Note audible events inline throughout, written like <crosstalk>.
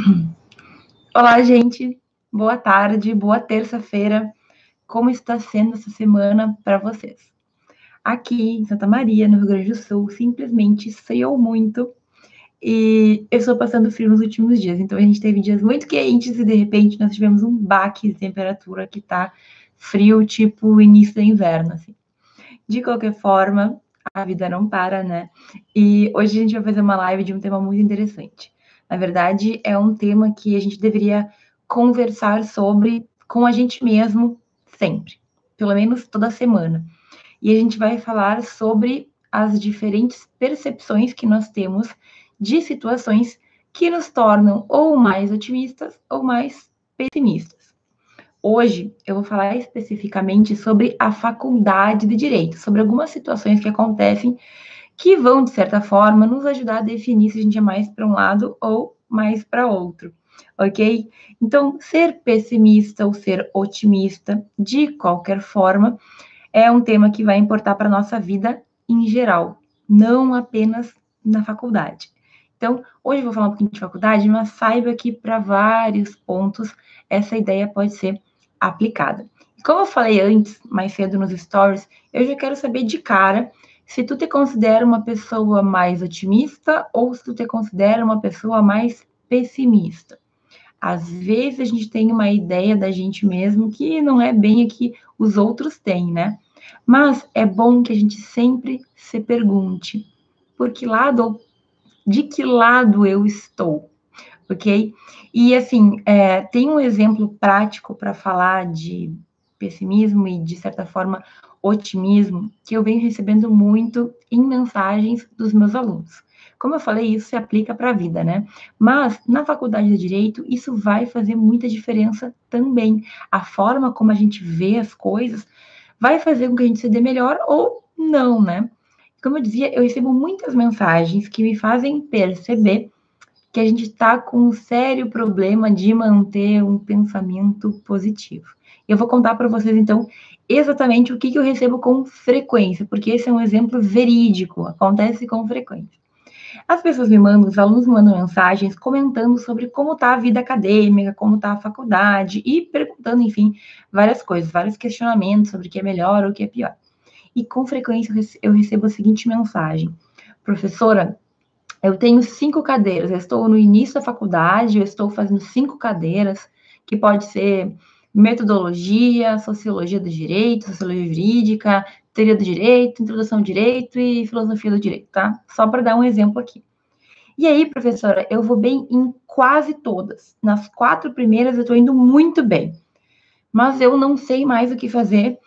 <clears throat> Olá, gente. Boa tarde, boa terça-feira. Como está sendo essa semana para vocês? Aqui em Santa Maria, no Rio Grande do Sul, simplesmente esfriou muito e eu estou passando frio nos últimos dias. Então a gente teve dias muito quentes e de repente nós tivemos um baque de temperatura que está frio, tipo início do inverno, assim. De qualquer forma, a vida não para, né? E hoje a gente vai fazer uma live de um tema muito interessante. Na verdade, é um tema que a gente deveria conversar sobre com a gente mesmo sempre, pelo menos toda semana. E a gente vai falar sobre as diferentes percepções que nós temos de situações que nos tornam ou mais otimistas ou mais pessimistas. Hoje eu vou falar especificamente sobre a faculdade de direito, sobre algumas situações que acontecem que vão, de certa forma, nos ajudar a definir se a gente é mais para um lado ou mais para outro, ok? Então, ser pessimista ou ser otimista, de qualquer forma, é um tema que vai importar para a nossa vida em geral, não apenas na faculdade. Então, hoje eu vou falar um pouquinho de faculdade, mas saiba que para vários pontos essa ideia pode ser aplicada. como eu falei antes, mais cedo nos stories, eu já quero saber de cara se tu te considera uma pessoa mais otimista ou se tu te considera uma pessoa mais pessimista. Às vezes a gente tem uma ideia da gente mesmo que não é bem a que os outros têm, né? Mas é bom que a gente sempre se pergunte por que lado de que lado eu estou, ok? E assim, é, tem um exemplo prático para falar de pessimismo e, de certa forma, otimismo que eu venho recebendo muito em mensagens dos meus alunos. Como eu falei, isso se aplica para a vida, né? Mas na faculdade de direito, isso vai fazer muita diferença também. A forma como a gente vê as coisas vai fazer com que a gente se dê melhor ou não, né? Como eu dizia, eu recebo muitas mensagens que me fazem perceber que a gente está com um sério problema de manter um pensamento positivo. Eu vou contar para vocês, então, exatamente o que, que eu recebo com frequência, porque esse é um exemplo verídico, acontece com frequência. As pessoas me mandam, os alunos me mandam mensagens comentando sobre como está a vida acadêmica, como está a faculdade e perguntando, enfim, várias coisas, vários questionamentos sobre o que é melhor ou o que é pior. E com frequência eu recebo a seguinte mensagem: professora, eu tenho cinco cadeiras, eu estou no início da faculdade, eu estou fazendo cinco cadeiras, que pode ser metodologia, sociologia do direito, sociologia jurídica, teoria do direito, introdução ao direito e filosofia do direito, tá? Só para dar um exemplo aqui. E aí, professora, eu vou bem em quase todas. Nas quatro primeiras eu estou indo muito bem. Mas eu não sei mais o que fazer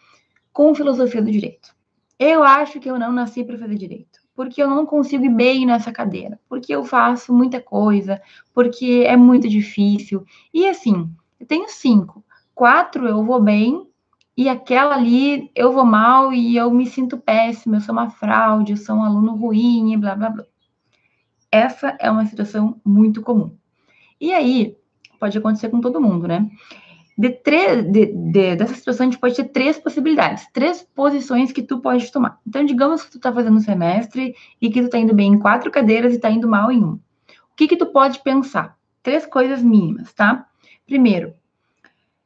com filosofia do direito. Eu acho que eu não nasci para fazer direito, porque eu não consigo ir bem nessa cadeira, porque eu faço muita coisa, porque é muito difícil. E assim, eu tenho cinco quatro eu vou bem, e aquela ali eu vou mal e eu me sinto péssima, eu sou uma fraude, eu sou um aluno ruim, blá blá blá. Essa é uma situação muito comum. E aí, pode acontecer com todo mundo, né? De, três, de, de, dessa situação, a gente pode ter três possibilidades, três posições que tu pode tomar. Então, digamos que tu tá fazendo um semestre e que tu tá indo bem em quatro cadeiras e tá indo mal em um. O que que tu pode pensar? Três coisas mínimas, tá? Primeiro,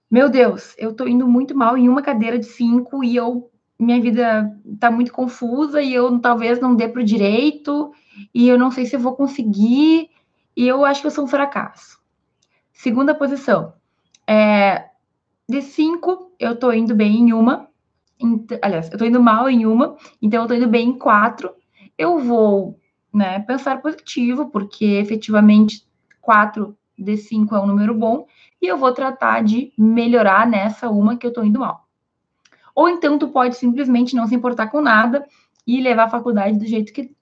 meu Deus, eu tô indo muito mal em uma cadeira de cinco e eu minha vida tá muito confusa e eu talvez não dê para o direito e eu não sei se eu vou conseguir e eu acho que eu sou um fracasso. Segunda posição, é, de cinco eu tô indo bem em uma, aliás, eu tô indo mal em uma, então eu tô indo bem em quatro. Eu vou, né, pensar positivo porque efetivamente quatro de cinco é um número bom e eu vou tratar de melhorar nessa uma que eu tô indo mal. Ou então tu pode simplesmente não se importar com nada e levar a faculdade do jeito que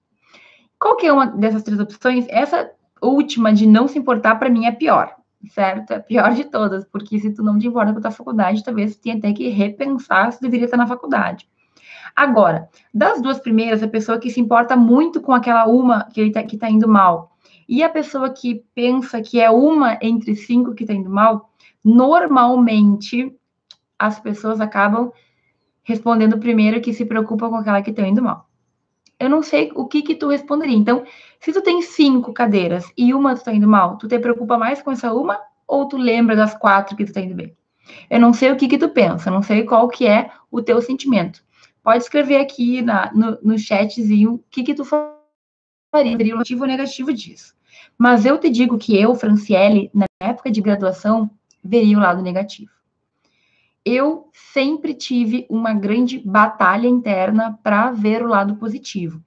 qual que é uma dessas três opções? Essa última de não se importar para mim é pior, certo? É pior de todas, porque se tu não te importa com a tua faculdade, talvez tu tenha até que repensar se deveria estar na faculdade. Agora, das duas primeiras, a pessoa que se importa muito com aquela uma que ele tá, que tá indo mal, e a pessoa que pensa que é uma entre cinco que está indo mal, normalmente as pessoas acabam respondendo primeiro que se preocupa com aquela que está indo mal. eu não sei o que que tu responderia. Então, se tu tem cinco cadeiras e uma tu tá indo mal, tu te preocupa mais com essa uma ou tu lembra das quatro que tu tá indo bem? Eu não sei o que que tu pensa, não sei qual que é o teu sentimento. Pode escrever aqui na, no, no chatzinho o que que tu faria, o motivo negativo disso. Mas eu te digo que eu, Franciele, na época de graduação, veria o lado negativo. Eu sempre tive uma grande batalha interna para ver o lado positivo,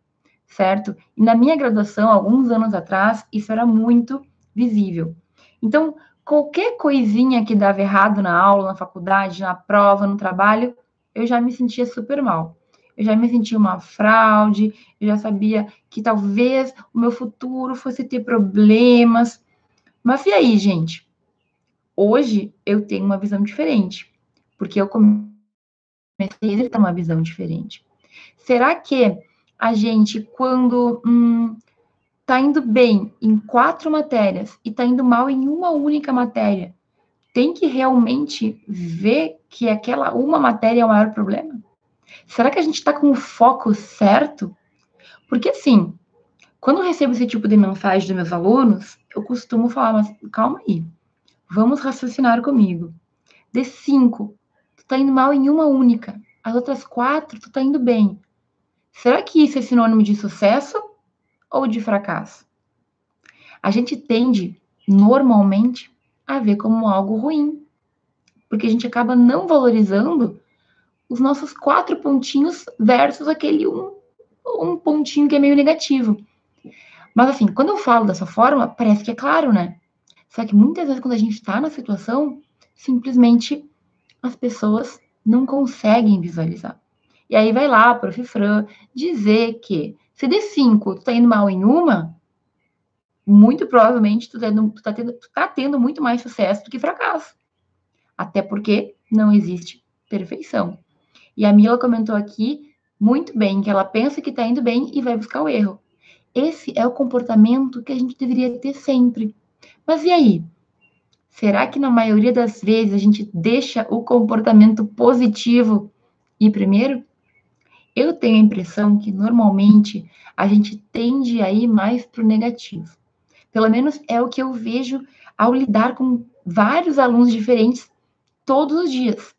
certo? E na minha graduação, alguns anos atrás, isso era muito visível. Então, qualquer coisinha que dava errado na aula, na faculdade, na prova, no trabalho, eu já me sentia super mal. Eu já me sentia uma fraude, eu já sabia que talvez o meu futuro fosse ter problemas. Mas e aí, gente? Hoje eu tenho uma visão diferente, porque eu comecei a ter uma visão diferente. Será que a gente, quando hum, está indo bem em quatro matérias e está indo mal em uma única matéria, tem que realmente ver que aquela uma matéria é o maior problema? Será que a gente está com o foco certo? Porque assim, quando eu recebo esse tipo de mensagem dos meus alunos, eu costumo falar, mas calma aí, vamos raciocinar comigo. De cinco, tu tá indo mal em uma única, as outras quatro, tu tá indo bem. Será que isso é sinônimo de sucesso ou de fracasso? A gente tende, normalmente, a ver como algo ruim, porque a gente acaba não valorizando os nossos quatro pontinhos versus aquele um, um pontinho que é meio negativo. Mas assim, quando eu falo dessa forma, parece que é claro, né? Só que muitas vezes quando a gente está na situação, simplesmente as pessoas não conseguem visualizar. E aí vai lá, prof. Fran, dizer que se de cinco tu tá indo mal em uma, muito provavelmente tu, tendo, tu, tá tendo, tu tá tendo muito mais sucesso do que fracasso. Até porque não existe perfeição. E a Mila comentou aqui muito bem que ela pensa que tá indo bem e vai buscar o erro. Esse é o comportamento que a gente deveria ter sempre. Mas e aí? Será que na maioria das vezes a gente deixa o comportamento positivo ir primeiro? Eu tenho a impressão que normalmente a gente tende a ir mais para o negativo. Pelo menos é o que eu vejo ao lidar com vários alunos diferentes todos os dias.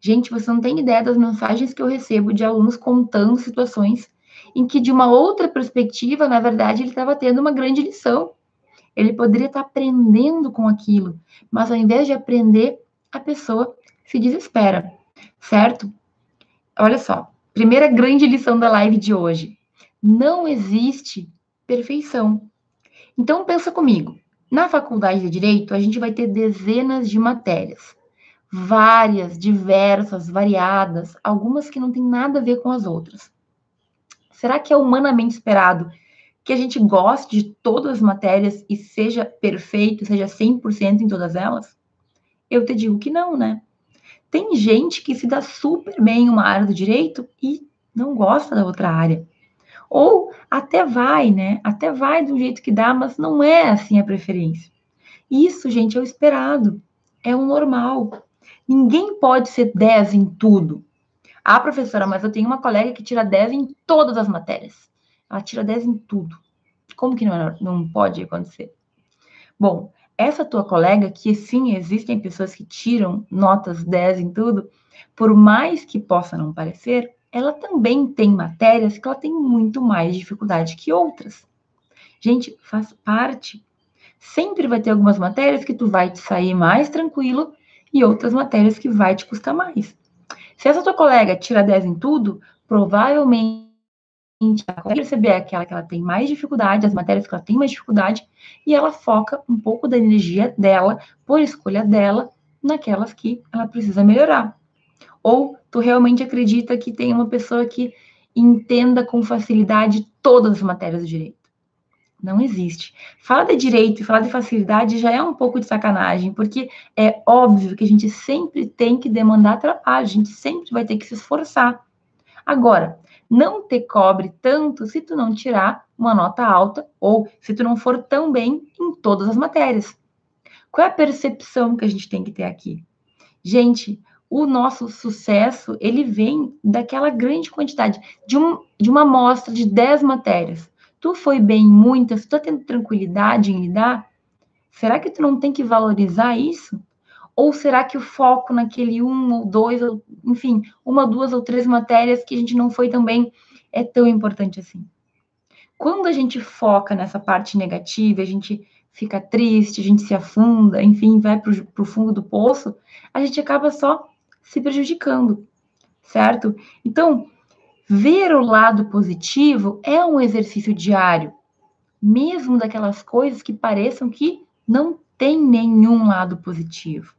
Gente, você não tem ideia das mensagens que eu recebo de alunos contando situações em que, de uma outra perspectiva, na verdade, ele estava tendo uma grande lição. Ele poderia estar aprendendo com aquilo, mas ao invés de aprender, a pessoa se desespera, certo? Olha só, Primeira grande lição da live de hoje. Não existe perfeição. Então pensa comigo. Na faculdade de direito, a gente vai ter dezenas de matérias. Várias, diversas, variadas, algumas que não têm nada a ver com as outras. Será que é humanamente esperado que a gente goste de todas as matérias e seja perfeito, seja 100% em todas elas? Eu te digo que não, né? Tem gente que se dá super bem em uma área do direito e não gosta da outra área. Ou até vai, né? Até vai do jeito que dá, mas não é assim a preferência. Isso, gente, é o esperado. É o normal. Ninguém pode ser 10 em tudo. Ah, professora, mas eu tenho uma colega que tira 10 em todas as matérias. Ela tira 10 em tudo. Como que não, é, não pode acontecer? Bom, essa tua colega, que sim, existem pessoas que tiram notas 10 em tudo, por mais que possa não parecer, ela também tem matérias que ela tem muito mais dificuldade que outras. Gente, faz parte. Sempre vai ter algumas matérias que tu vai te sair mais tranquilo e outras matérias que vai te custar mais. Se essa tua colega tira 10 em tudo, provavelmente ela vai perceber aquela que ela tem mais dificuldade, as matérias que ela tem mais dificuldade, e ela foca um pouco da energia dela, por escolha dela, naquelas que ela precisa melhorar. Ou tu realmente acredita que tem uma pessoa que entenda com facilidade todas as matérias do direito? Não existe. Falar de direito e falar de facilidade já é um pouco de sacanagem, porque é óbvio que a gente sempre tem que demandar trabalho, a gente sempre vai ter que se esforçar. Agora, não te cobre tanto se tu não tirar uma nota alta ou se tu não for tão bem em todas as matérias. Qual é a percepção que a gente tem que ter aqui? Gente, o nosso sucesso, ele vem daquela grande quantidade, de, um, de uma amostra de 10 matérias. Tu foi bem em muitas, tu tá tendo tranquilidade em lidar? Será que tu não tem que valorizar isso? Ou será que o foco naquele um ou dois, ou, enfim, uma, duas ou três matérias que a gente não foi também é tão importante assim? Quando a gente foca nessa parte negativa, a gente fica triste, a gente se afunda, enfim, vai para o fundo do poço, a gente acaba só se prejudicando, certo? Então, ver o lado positivo é um exercício diário, mesmo daquelas coisas que pareçam que não tem nenhum lado positivo.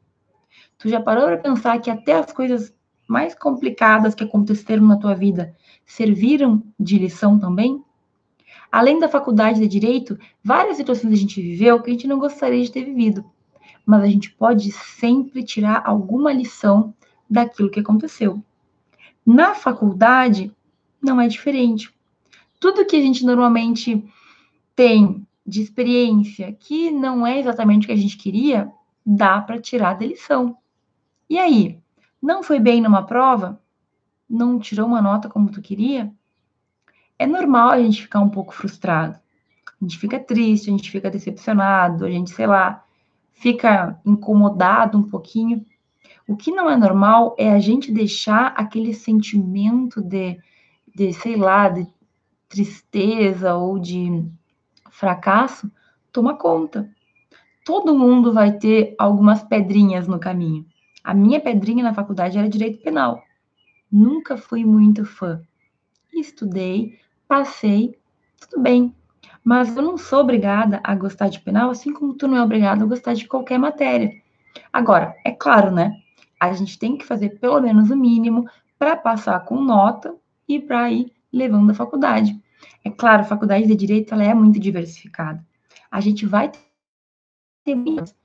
Tu já parou para pensar que até as coisas mais complicadas que aconteceram na tua vida serviram de lição também? Além da faculdade de direito, várias situações a gente viveu que a gente não gostaria de ter vivido, mas a gente pode sempre tirar alguma lição daquilo que aconteceu. Na faculdade, não é diferente. Tudo que a gente normalmente tem de experiência que não é exatamente o que a gente queria, dá para tirar da lição. E aí, não foi bem numa prova? Não tirou uma nota como tu queria? é normal a gente ficar um pouco frustrado. A gente fica triste, a gente fica decepcionado, a gente, sei lá, fica incomodado um pouquinho. O que não é normal é a gente deixar aquele sentimento de, de sei lá, de tristeza ou de fracasso tomar conta. Todo mundo vai ter algumas pedrinhas no caminho. A minha pedrinha na faculdade era direito penal. Nunca fui muito fã. Estudei, passei, tudo bem. Mas eu não sou obrigada a gostar de penal, assim como tu não é obrigado a gostar de qualquer matéria. Agora, é claro, né? A gente tem que fazer pelo menos o mínimo para passar com nota e para ir levando a faculdade. É claro, a faculdade de direito ela é muito diversificada. A gente vai ter muitas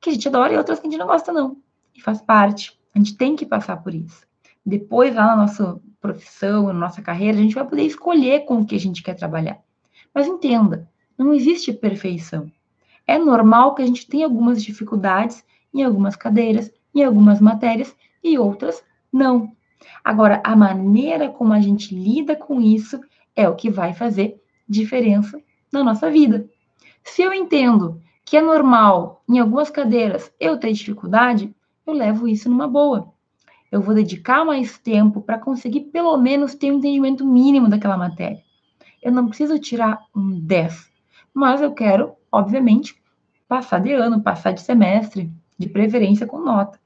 que a gente adora e outras que a gente não gosta não. E faz parte. A gente tem que passar por isso. Depois lá na nossa profissão, na nossa carreira, a gente vai poder escolher com o que a gente quer trabalhar. Mas entenda, não existe perfeição. É normal que a gente tenha algumas dificuldades em algumas cadeiras, em algumas matérias e outras não. Agora, a maneira como a gente lida com isso é o que vai fazer diferença na nossa vida. Se eu entendo que é normal em algumas cadeiras eu ter dificuldade, eu levo isso numa boa eu vou dedicar mais tempo para conseguir pelo menos ter um entendimento mínimo daquela matéria. Eu não preciso tirar um 10, mas eu quero, obviamente, passar de ano, passar de semestre, de preferência com nota,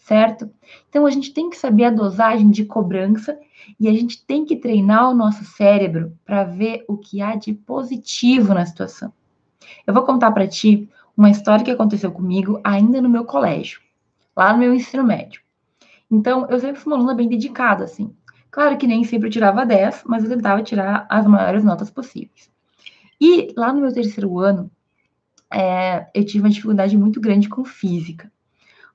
certo? Então a gente tem que saber a dosagem de cobrança e a gente tem que treinar o nosso cérebro para ver o que há de positivo na situação. Eu vou contar para ti uma história que aconteceu comigo ainda no meu colégio, lá no meu ensino médio. Então, eu sempre fui uma aluna bem dedicada, assim. Claro que nem sempre eu tirava 10, mas eu tentava tirar as maiores notas possíveis. E lá no meu terceiro ano, é, eu tive uma dificuldade muito grande com física.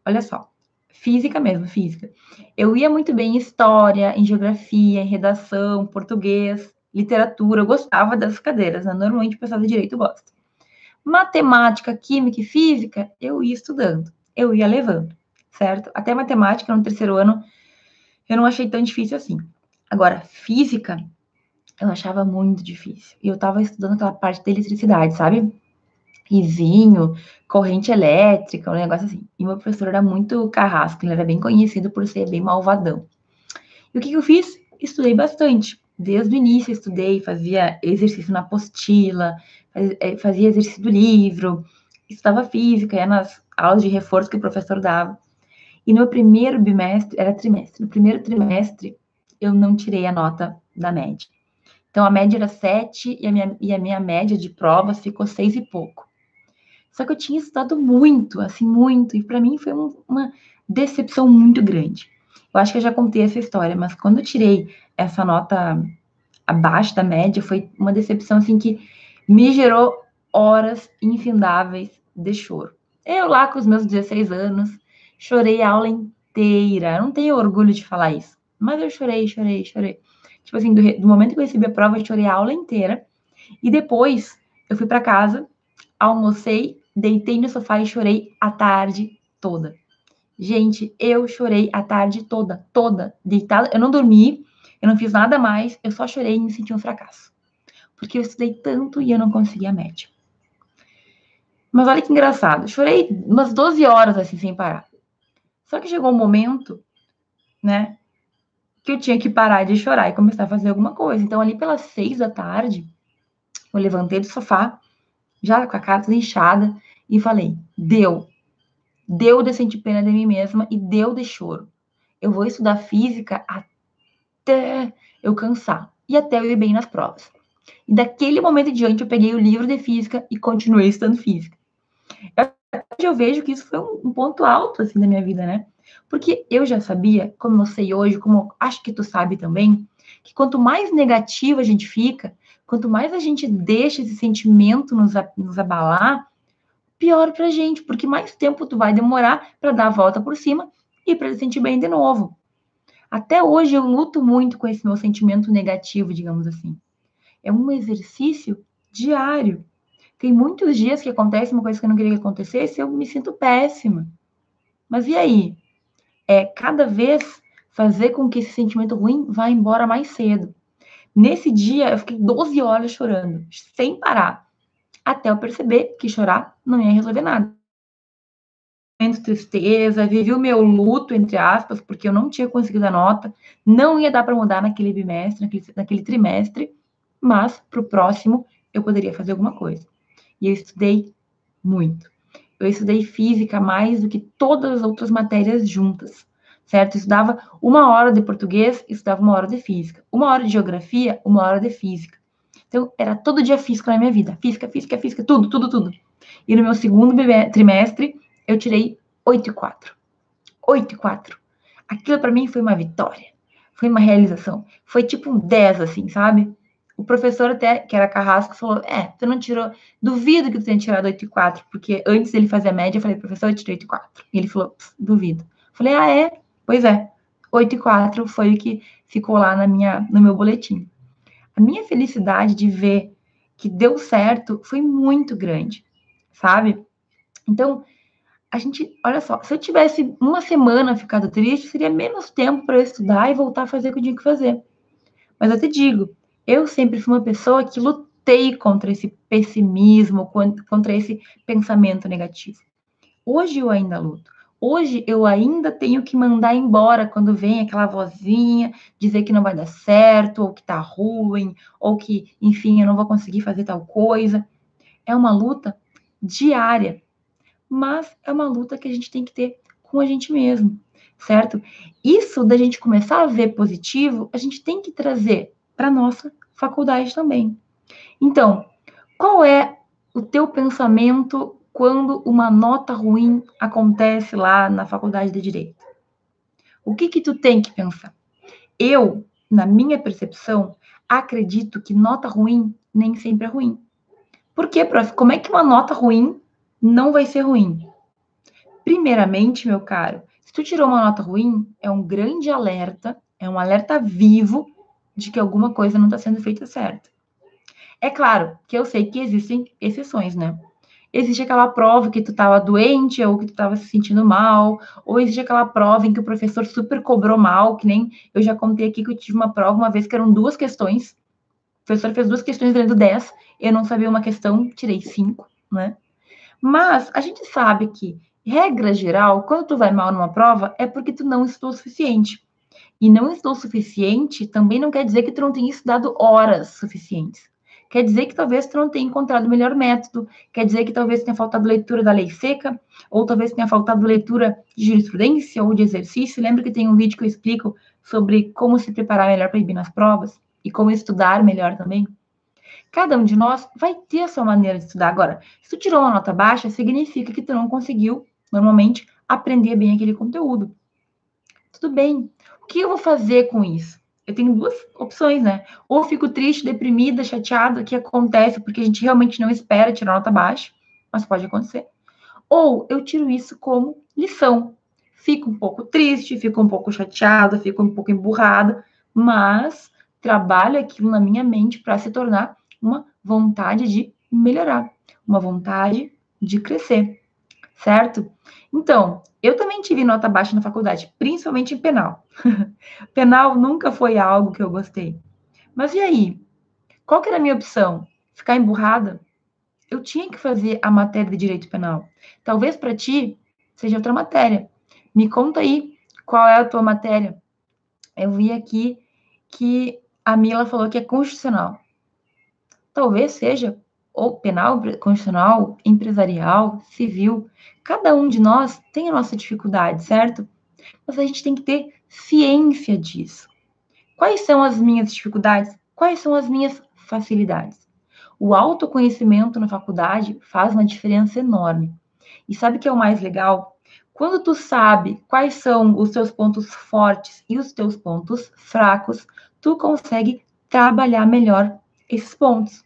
Olha só, física mesmo, física. Eu ia muito bem em história, em geografia, em redação, português, literatura. Eu gostava dessas cadeiras, né? Normalmente o pessoal de direito gosta. Matemática, química e física, eu ia estudando, eu ia levando certo? Até matemática no terceiro ano eu não achei tão difícil assim. Agora, física, eu achava muito difícil. E eu estava estudando aquela parte da eletricidade, sabe? Risinho, corrente elétrica, um negócio assim. E meu professor era muito carrasco, ele era bem conhecido por ser bem malvadão. E o que, eu fiz? Estudei bastante. Desde o início estudei, fazia exercício na apostila, eh, fazia exercício do livro, estudava física, ia nas aulas de reforço que o professor dava. E no primeiro bimestre, era trimestre, no primeiro trimestre, eu não tirei a nota da média. Então, a média era 7 e a minha, e a minha média de provas ficou 6 e pouco. Só que eu tinha estudado muito, assim, muito, e para mim foi um, uma decepção muito grande. Eu acho que eu já contei essa história, mas quando eu tirei essa nota abaixo da média, foi uma decepção, assim, que me gerou horas infindáveis de choro. Eu lá com os meus 16 anos, Chorei a aula inteira. Eu não tenho orgulho de falar isso. Mas eu chorei, chorei, chorei. Tipo assim, do, do momento que eu recebi a prova, eu chorei a aula inteira. E depois, eu fui para casa, almocei, deitei no sofá e chorei a tarde toda. Gente, eu chorei a tarde toda, toda, deitada. Eu não dormi, eu não fiz nada mais, eu só chorei e me senti um fracasso. Porque eu estudei tanto e eu não consegui a média. Mas olha que engraçado, chorei umas 12 horas assim sem parar. Só que chegou um momento, né, que eu tinha que parar de chorar e começar a fazer alguma coisa. Então, ali pelas seis da tarde, eu levantei do sofá, já com a cara inchada, e falei: deu. Deu de sentir pena de mim mesma e deu de choro. Eu vou estudar física até eu cansar e até eu ir bem nas provas. E daquele momento em diante, eu peguei o livro de física e continuei estudando física. Eu, eu vejo que isso foi um, um ponto alto assim da minha vida, né? Porque eu já sabia, como eu sei hoje, como acho que tu sabe também, que quanto mais negativa a gente fica, quanto mais a gente deixa esse sentimento nos, nos abalar, pior pra gente, porque mais tempo tu vai demorar para dar a volta por cima e para se sentir bem de novo. Até hoje eu luto muito com esse meu sentimento negativo, digamos assim. É um exercício diário. Tem muitos dias que acontece uma coisa que eu não queria que acontecesse, eu me sinto péssima. Mas e aí? é cada vez fazer com que esse sentimento ruim vá embora mais cedo. Nesse dia, eu fiquei 12 horas chorando, sem parar, até eu perceber que chorar não ia resolver nada. Tristeza, vivi o meu luto, entre aspas, porque eu não tinha conseguido a nota, não ia dar para mudar naquele bimestre, naquele, naquele trimestre, mas para o próximo eu poderia fazer alguma coisa. E eu estudei muito eu estudei física mais do que todas as outras matérias juntas, certo? Eu estudava uma hora de português, estudava uma hora de física, uma hora de geografia, uma hora de física. Então, era todo dia física na minha vida. Física, física, física, tudo, tudo, tudo. E no meu segundo trimestre, eu tirei 8 e 4. 8 e 4. Aquilo para mim foi uma vitória. Foi uma realização. Foi tipo um 10, assim, sabe? O professor até, que era Carrasco, falou, é, tu não tirou, duvido que tu tenha tirado 8 e 4, porque antes dele fazer a média, eu falei, professor, eu tirei 8 e 4. E ele falou, duvido. Eu falei, ah, é? Pois é, 8 e 4 foi o que ficou lá na minha, no meu boletim. A minha felicidade de ver que deu certo foi muito grande, sabe? Então, a gente, olha só, se eu tivesse uma semana ficado triste, seria menos tempo para eu estudar e voltar a fazer o que eu tinha que fazer. Mas eu te digo, eu sempre fui uma pessoa que lutei contra esse pessimismo, contra esse pensamento negativo. Hoje eu ainda luto. Hoje eu ainda tenho que mandar embora quando vem aquela vozinha dizer que não vai dar certo, ou que tá ruim, ou que, enfim, eu não vou conseguir fazer tal coisa. É uma luta diária, mas é uma luta que a gente tem que ter com a gente mesmo, certo? Isso da gente começar a ver positivo, a gente tem que trazer para nossa faculdade também. Então, qual é o teu pensamento quando uma nota ruim acontece lá na faculdade de direito? O que que tu tem que pensar? Eu, na minha percepção, acredito que nota ruim nem sempre é ruim. Por quê, prof? Como é que uma nota ruim não vai ser ruim? Primeiramente, meu caro, se tu tirou uma nota ruim, é um grande alerta, é um alerta vivo de que alguma coisa não está sendo feita certo. É claro que eu sei que existem exceções, né? Existe aquela prova que tu estava doente ou que tu estava se sentindo mal, ou existe aquela prova em que o professor super cobrou mal, que nem eu já contei aqui que eu tive uma prova uma vez que eram duas questões. O professor fez duas questões valendo 10, eu não sabia uma questão, tirei cinco, né? Mas a gente sabe que, regra geral, quando tu vai mal numa prova, é porque tu não estudou o suficiente. E não estou suficiente também não quer dizer que tu não tenha estudado horas suficientes. Quer dizer que talvez tu não tenha encontrado o melhor método, quer dizer que talvez tenha faltado leitura da lei seca, ou talvez tenha faltado leitura de jurisprudência ou de exercício. Lembra que tem um vídeo que eu explico sobre como se preparar melhor para ir nas provas e como estudar melhor também? Cada um de nós vai ter a sua maneira de estudar. Agora, se tu tirou uma nota baixa, significa que tu não conseguiu, normalmente, aprender bem aquele conteúdo. Tudo bem, o que eu vou fazer com isso? Eu tenho duas opções, né? Ou fico triste, deprimida, chateada, que acontece porque a gente realmente não espera tirar nota baixa, mas pode acontecer. Ou eu tiro isso como lição. Fico um pouco triste, fico um pouco chateada, fico um pouco emburrada, mas trabalho aquilo na minha mente para se tornar uma vontade de melhorar, uma vontade de crescer. Certo? Então, eu também tive nota baixa na faculdade, principalmente em penal. <laughs> penal nunca foi algo que eu gostei. Mas e aí? Qual que era a minha opção? Ficar emburrada? Eu tinha que fazer a matéria de direito penal. Talvez para ti seja outra matéria. Me conta aí qual é a tua matéria. Eu vi aqui que a Mila falou que é constitucional. Talvez seja ou penal, constitucional, empresarial, civil. Cada um de nós tem a nossa dificuldade, certo? Mas a gente tem que ter ciência disso. Quais são as minhas dificuldades? Quais são as minhas facilidades? O autoconhecimento na faculdade faz uma diferença enorme. E sabe o que é o mais legal? Quando tu sabe quais são os teus pontos fortes e os teus pontos fracos, tu consegue trabalhar melhor esses pontos.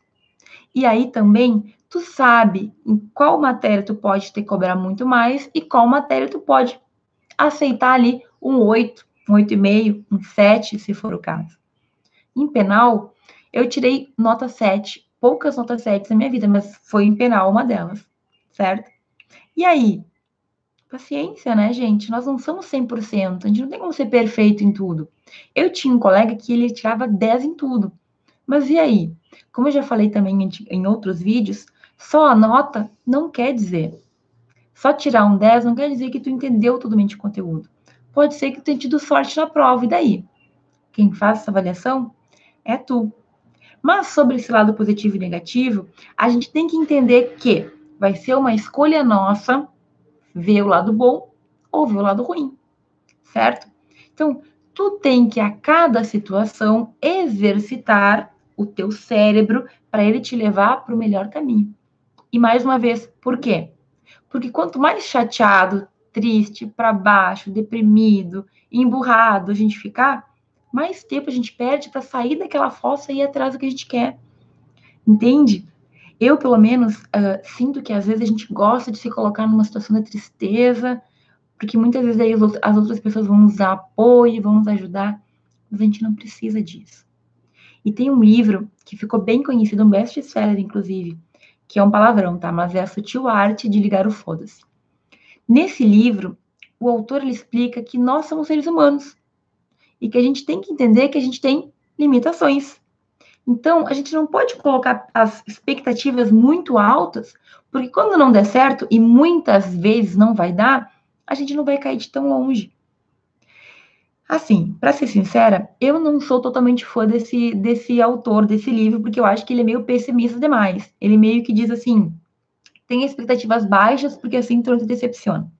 E aí também tu sabe em qual matéria tu pode ter que cobrar muito mais e qual matéria tu pode aceitar ali um 8, um 8,5, um 7, se for o caso. Em penal, eu tirei nota 7, poucas notas 7 na minha vida, mas foi em penal uma delas, certo? E aí? Paciência, né, gente? Nós não somos 100%, a gente não tem como ser perfeito em tudo. Eu tinha um colega que ele tirava 10 em tudo. Mas e aí? Como eu já falei também em, outros vídeos, só a nota não quer dizer. Só tirar um 10 não quer dizer que tu entendeu totalmente o conteúdo. Pode ser que tu tenha tido sorte na prova, e daí? Quem faz essa avaliação é tu. Mas sobre esse lado positivo e negativo, a gente tem que entender que vai ser uma escolha nossa ver o lado bom ou ver o lado ruim, certo? Então, tu tem que a cada situação exercitar o teu cérebro para ele te levar para o melhor caminho. E mais uma vez, por quê? Porque quanto mais chateado, triste, para baixo, deprimido, emburrado a gente ficar, mais tempo a gente perde para sair daquela fossa e ir atrás do que a gente quer. Entende? Eu, pelo menos, uh, sinto que às vezes a gente gosta de se colocar numa situação de tristeza, porque muitas vezes aí as outras pessoas vão nos dar apoio, vão nos ajudar, mas a gente não precisa disso. E tem um livro que ficou bem conhecido, um best-seller, inclusive, que é um palavrão, tá? Mas é a sutil arte de ligar o foda-se. Nesse livro, o autor ele explica que nós somos seres humanos e que a gente tem que entender que a gente tem limitações. Então, a gente não pode colocar as expectativas muito altas, porque quando não der certo, e muitas vezes não vai dar, a gente não vai cair de tão longe. Assim, para ser sincera, eu não sou totalmente fã desse, desse autor, desse livro, porque eu acho que ele é meio pessimista demais. Ele meio que diz assim: tem expectativas baixas, porque assim tu te decepciona.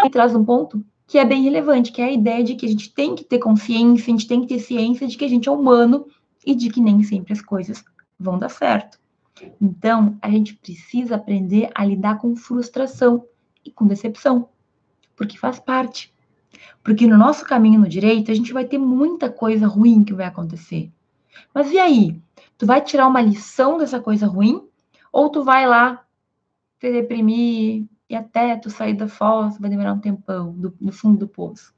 Ele traz um ponto que é bem relevante, que é a ideia de que a gente tem que ter consciência, a gente tem que ter ciência de que a gente é humano e de que nem sempre as coisas vão dar certo. Então, a gente precisa aprender a lidar com frustração e com decepção, porque faz parte. Porque no nosso caminho no direito, a gente vai ter muita coisa ruim que vai acontecer. Mas e aí? Tu vai tirar uma lição dessa coisa ruim? Ou tu vai lá te deprimir e até tu sair da fossa vai demorar um tempão do, fundo do poço?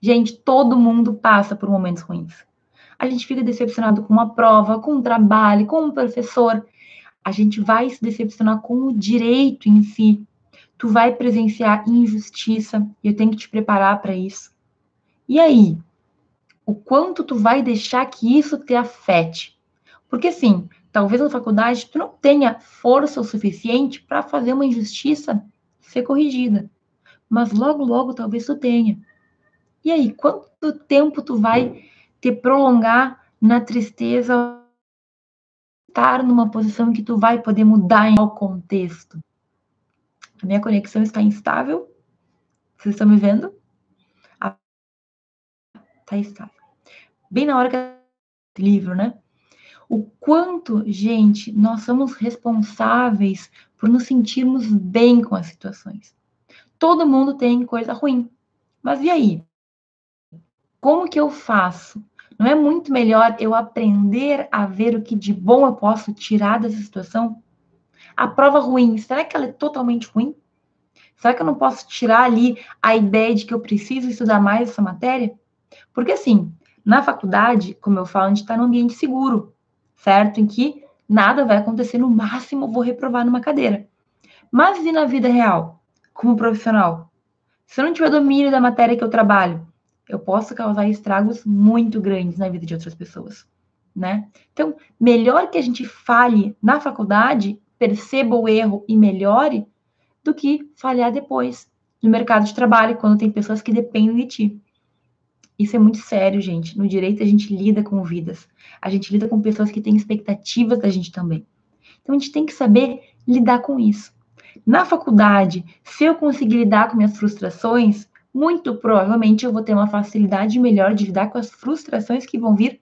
Gente, todo mundo passa por momentos ruins. A gente fica decepcionado com uma prova, com um trabalho, com um professor. A gente vai se decepcionar com o direito em si tu vai presenciar injustiça e eu tenho que te preparar para isso. E aí, o quanto tu vai deixar que isso te afete? Porque assim, talvez na faculdade tu não tenha força o suficiente para fazer uma injustiça ser corrigida, mas logo logo talvez tu tenha. E aí, quanto tempo tu vai te prolongar na tristeza estar numa posição em que tu vai poder mudar em qual contexto? A minha conexão está instável. Vocês estão me vendo? Ah, tá estável. Bem na hora que livro, né? O quanto, gente, nós somos responsáveis por nos sentirmos bem com as situações. Todo mundo tem coisa ruim. Mas e aí? Como que eu faço? Não é muito melhor eu aprender a ver o que de bom eu posso tirar dessa situação? A prova ruim, será que ela é totalmente ruim? Será que eu não posso tirar ali a ideia de que eu preciso estudar mais essa matéria? Porque assim, na faculdade, como eu falo, a gente está num ambiente seguro, certo? Em que nada vai acontecer, no máximo eu vou reprovar numa cadeira. Mas e na vida real, como profissional? Se eu não tiver domínio da matéria que eu trabalho, eu posso causar estragos muito grandes na vida de outras pessoas, né? Então, melhor que a gente fale na faculdade, perceba o erro e melhore, do que falhar depois no mercado de trabalho, quando tem pessoas que dependem de ti. Isso é muito sério, gente. No direito, a gente lida com vidas. A gente lida com pessoas que têm expectativas da gente também. Então, a gente tem que saber lidar com isso. Na faculdade, se eu conseguir lidar com minhas frustrações, muito provavelmente eu vou ter uma facilidade melhor de lidar com as frustrações que vão vir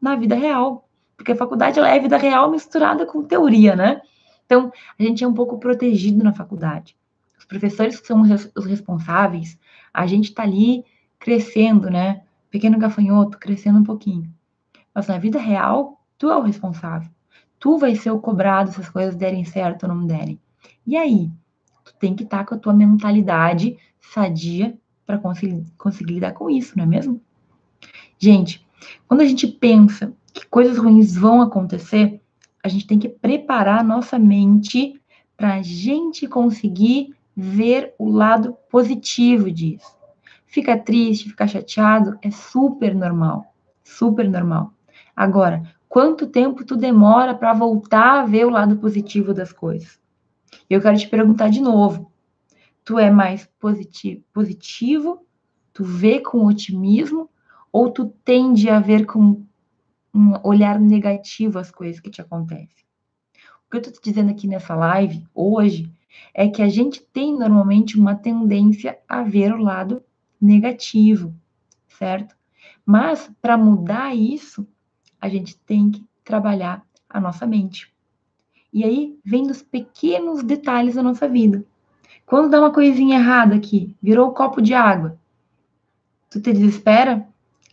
na vida real. Porque a faculdade ela é vida real misturada com teoria, né? Então, a gente é um pouco protegido na faculdade. Os professores que são os responsáveis, a gente está ali crescendo, né? Pequeno gafanhoto, crescendo um pouquinho. Mas na vida real, tu é o responsável. Tu vai ser o cobrado se as coisas derem certo ou não derem. E aí? Tu tem que estar tá com a tua mentalidade sadia para conseguir, conseguir lidar com isso, não é mesmo? Gente, quando a gente pensa que coisas ruins vão acontecer, a gente tem que preparar a nossa mente para a gente conseguir ver o lado positivo disso. Fica triste, ficar chateado é super normal, super normal. Agora, quanto tempo tu demora para voltar a ver o lado positivo das coisas? Eu quero te perguntar de novo. Tu é mais positivo, positivo? Tu vê com otimismo ou tu tende a ver com um olhar negativo às coisas que te acontecem. O que eu estou te dizendo aqui nessa live hoje é que a gente tem normalmente uma tendência a ver o lado negativo, certo? Mas para mudar isso, a gente tem que trabalhar a nossa mente. E aí vem dos pequenos detalhes da nossa vida. Quando dá uma coisinha errada aqui, virou um copo de água, tu te desespera?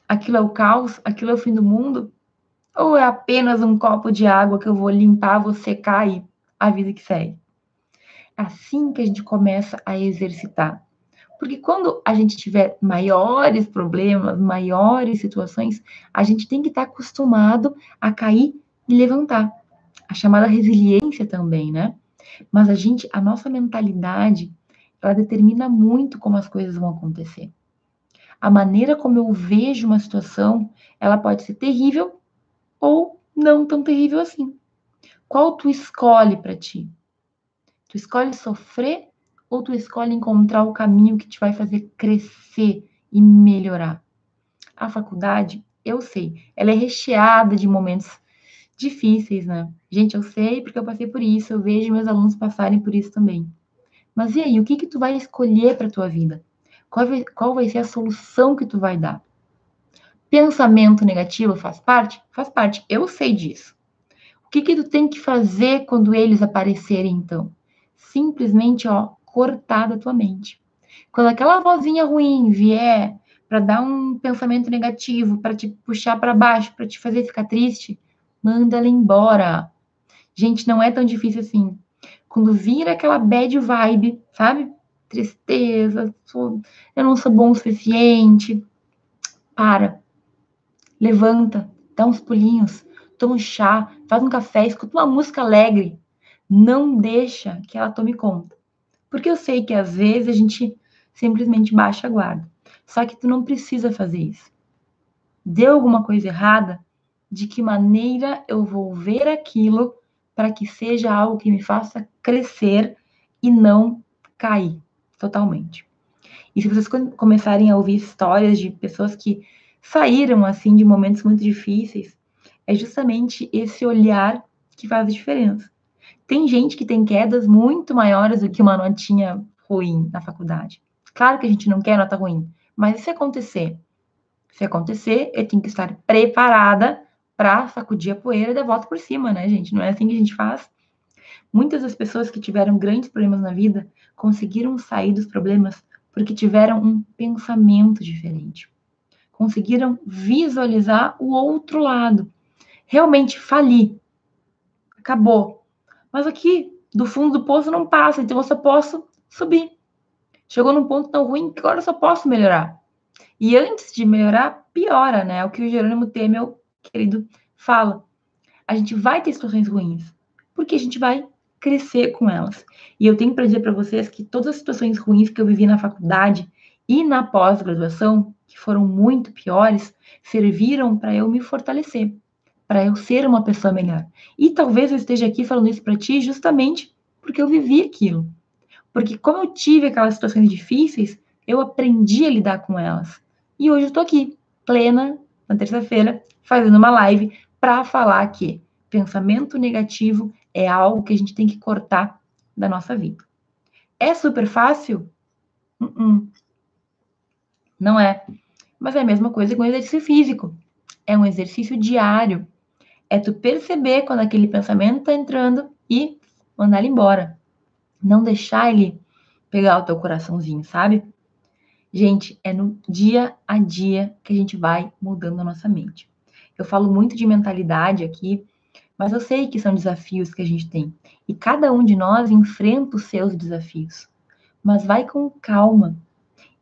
Aquilo é o caos? Aquilo é o fim do mundo? Ou é apenas um copo de água que eu vou limpar, vou secar e a vida que segue? É assim que a gente começa a exercitar. Porque quando a gente tiver maiores problemas, maiores situações, a gente tem que estar acostumado a cair e levantar. A chamada resiliência também, né? Mas a gente, a nossa mentalidade, ela determina muito como as coisas vão acontecer. A maneira como eu vejo uma situação, ela pode ser terrível ou não tão terrível assim. Qual tu escolhe para ti? Tu escolhe sofrer ou tu escolhe encontrar o caminho que te vai fazer crescer e melhorar? A faculdade, eu sei, ela é recheada de momentos difíceis, né? Gente, eu sei porque eu passei por isso, eu vejo meus alunos passarem por isso também. Mas e aí, o que que tu vai escolher para tua vida? Qual vai, qual vai ser a solução que tu vai dar? Pensamento negativo faz parte? Faz parte. Eu sei disso. O que que tu tem que fazer quando eles aparecerem, então? Simplesmente, ó, cortar da tua mente. Quando aquela vozinha ruim vier para dar um pensamento negativo, para te puxar para baixo, para te fazer ficar triste, manda ela embora. Gente, não é tão difícil assim. Quando vira aquela bad vibe, sabe? Tristeza, sou, eu não sou bom o suficiente. Para levanta, dá uns pulinhos, toma um chá, faz um café, escuta uma música alegre. Não deixa que ela tome conta. Porque eu sei que às vezes a gente simplesmente baixa a guarda. Só que tu não precisa fazer isso. Deu alguma coisa errada? De que maneira eu vou ver aquilo para que seja algo que me faça crescer e não cair totalmente? E se vocês começarem a ouvir histórias de pessoas que saíram assim de momentos muito difíceis, é justamente esse olhar que faz a diferença. Tem gente que tem quedas muito maiores do que uma notinha ruim na faculdade. Claro que a gente não quer nota ruim, mas e se acontecer? Se acontecer, eu tenho que estar preparada para sacudir a poeira e dar volta por cima, né, gente? Não é assim que a gente faz. Muitas das pessoas que tiveram grandes problemas na vida conseguiram sair dos problemas porque tiveram um pensamento diferente conseguiram visualizar o outro lado. Realmente fali. Acabou. Mas aqui, do fundo do poço não passa, então eu só posso subir. Chegou num ponto tão ruim que agora eu só posso melhorar. E antes de melhorar, piora, né? É o que o Jerônimo T, meu querido, fala. A gente vai ter situações ruins, porque a gente vai crescer com elas. E eu tenho para dizer para vocês que todas as situações ruins que eu vivi na faculdade e na pós-graduação, que foram muito piores, serviram para eu me fortalecer, para eu ser uma pessoa melhor. E talvez eu esteja aqui falando isso para ti justamente porque eu vivi aquilo. Porque como eu tive aquelas situações difíceis, eu aprendi a lidar com elas. E hoje eu tô aqui, plena, na terça-feira, fazendo uma live para falar que pensamento negativo é algo que a gente tem que cortar da nossa vida. É super fácil? Uh -uh. Não é. Mas é a mesma coisa com o exercício físico. É um exercício diário. É tu perceber quando aquele pensamento está entrando e mandar ele embora. Não deixar ele pegar o teu coraçãozinho, sabe? Gente, é no dia a dia que a gente vai mudando a nossa mente. Eu falo muito de mentalidade aqui, mas eu sei que são desafios que a gente tem. E cada um de nós enfrenta os seus desafios. Mas vai com calma.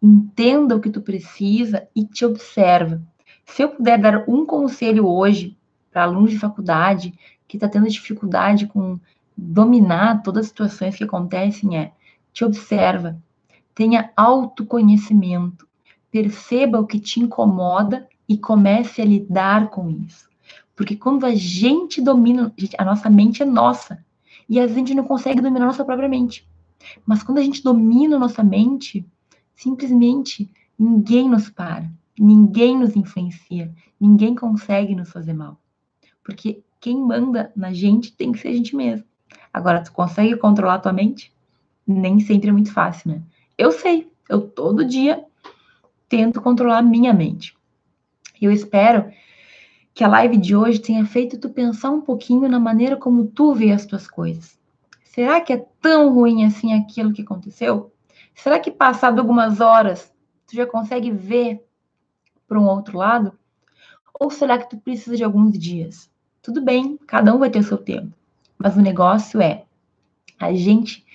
Entenda o que tu precisa e te observa. Se eu puder dar um conselho hoje para alunos de faculdade que está tendo dificuldade com dominar todas as situações que acontecem, é te observa, tenha autoconhecimento, perceba o que te incomoda e comece a lidar com isso. Porque quando a gente domina, a nossa mente é nossa. E a gente não consegue dominar a nossa própria mente. Mas quando a gente domina a nossa mente, simplesmente ninguém nos para, ninguém nos influencia, ninguém consegue nos fazer mal. Porque quem manda na gente tem que ser a gente mesmo. Agora, tu consegue controlar tua mente? Nem sempre é muito fácil, né? Eu sei, eu todo dia tento controlar minha mente. Eu espero que a live de hoje tenha feito tu pensar um pouquinho na maneira como tu vê as tuas coisas. Será que é tão ruim assim aquilo que aconteceu? Será que passado algumas horas tu já consegue ver para um outro lado? Ou será que tu precisa de alguns dias? Tudo bem, cada um vai ter o seu tempo. Mas o negócio é a gente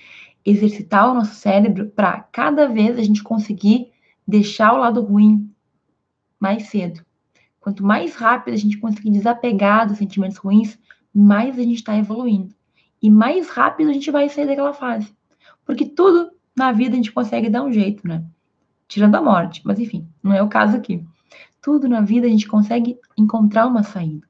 exercitar o nosso cérebro para cada vez a gente conseguir deixar o lado ruim mais cedo. Quanto mais rápido a gente conseguir desapegar dos sentimentos ruins, mais a gente está evoluindo. E mais rápido a gente vai sair daquela fase. Porque tudo na vida a gente consegue dar um jeito, né? Tirando a morte, mas enfim, não é o caso aqui. Tudo na vida a gente consegue encontrar uma saída.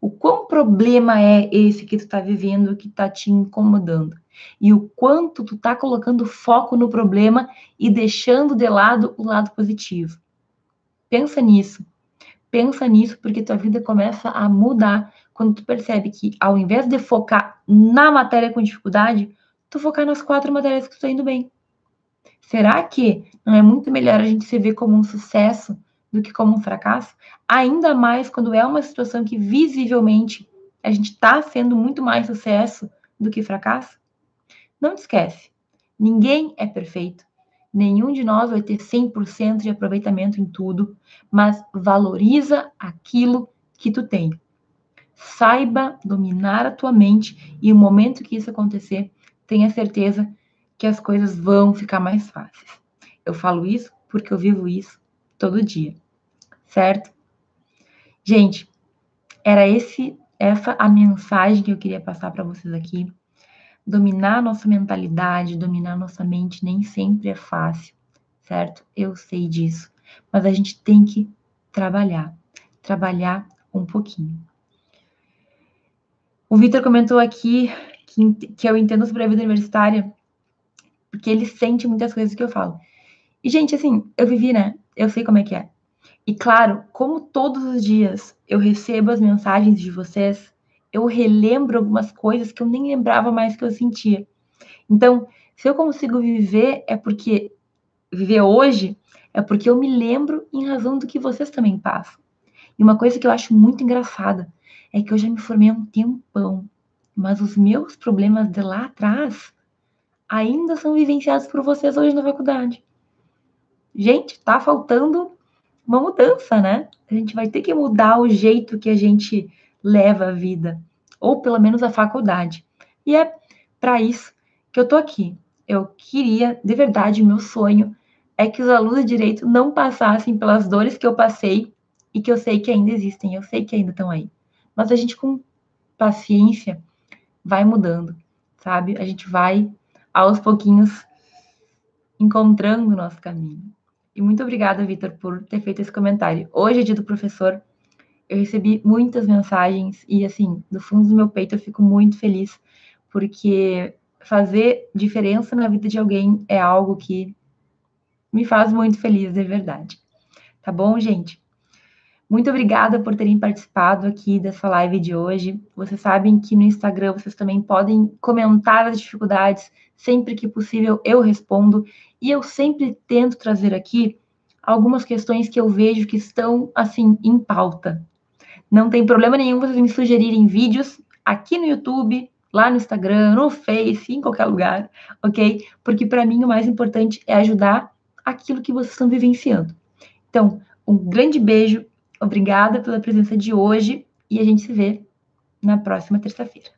O quão problema é esse que tu tá vivendo que tá te incomodando? E o quanto tu tá colocando foco no problema e deixando de lado o lado positivo. Pensa nisso. Pensa nisso porque tua vida começa a mudar quando tu percebe que ao invés de focar na matéria com dificuldade, tu focar nas quatro matérias que tu tá indo bem. Será que não é muito melhor a gente se ver como um sucesso do que como um fracasso? Ainda mais quando é uma situação que visivelmente a gente está sendo muito mais sucesso do que fracasso? Não te esquece, ninguém é perfeito. Nenhum de nós vai ter 100% de aproveitamento em tudo, mas valoriza aquilo que tu tem. Saiba dominar a tua mente e no momento que isso acontecer, tenha certeza que as coisas vão ficar mais fáceis. Eu falo isso porque eu vivo isso todo dia. Certo? Gente, era esse essa a mensagem que eu queria passar para vocês aqui dominar nossa mentalidade, dominar nossa mente nem sempre é fácil, certo? Eu sei disso, mas a gente tem que trabalhar, trabalhar um pouquinho. O Vitor comentou aqui que, que eu entendo sobre a vida universitária porque ele sente muitas coisas que eu falo. E, gente, assim, eu vivi, né? Eu sei como é que é. E, claro, como todos os dias eu recebo as mensagens de vocês, eu relembro algumas coisas que eu nem lembrava mais que eu sentia. Então, se eu consigo viver, é porque. Viver hoje, é porque eu me lembro em razão do que vocês também passam. E uma coisa que eu acho muito engraçada é que eu já me formei há um tempão, mas os meus problemas de lá atrás ainda são vivenciados por vocês hoje na faculdade. Gente, tá faltando uma mudança, né? A gente vai ter que mudar o jeito que a gente leva a vida, ou pelo menos a faculdade. E é para isso que eu tô aqui. Eu queria, de verdade, meu sonho é que os alunos de direito não passassem pelas dores que eu passei e que eu sei que ainda existem, eu sei que ainda estão aí. Mas a gente com paciência vai mudando, sabe? A gente vai aos pouquinhos encontrando o nosso caminho. E muito obrigada, Vitor, por ter feito esse comentário. Hoje dia do professor. Eu recebi muitas mensagens e, assim, do fundo do meu peito, eu fico muito feliz, porque fazer diferença na vida de alguém é algo que me faz muito feliz, de verdade. Tá bom, gente? Muito obrigada por terem participado aqui dessa live de hoje. Vocês sabem que no Instagram vocês também podem comentar as dificuldades, sempre que possível eu respondo, e eu sempre tento trazer aqui algumas questões que eu vejo que estão assim em pauta. Não tem problema nenhum vocês me sugerirem vídeos aqui no YouTube, lá no Instagram, no Face, em qualquer lugar, ok? Porque para mim o mais importante é ajudar aquilo que vocês estão vivenciando. Então, um grande beijo, obrigada pela presença de hoje e a gente se vê na próxima terça-feira.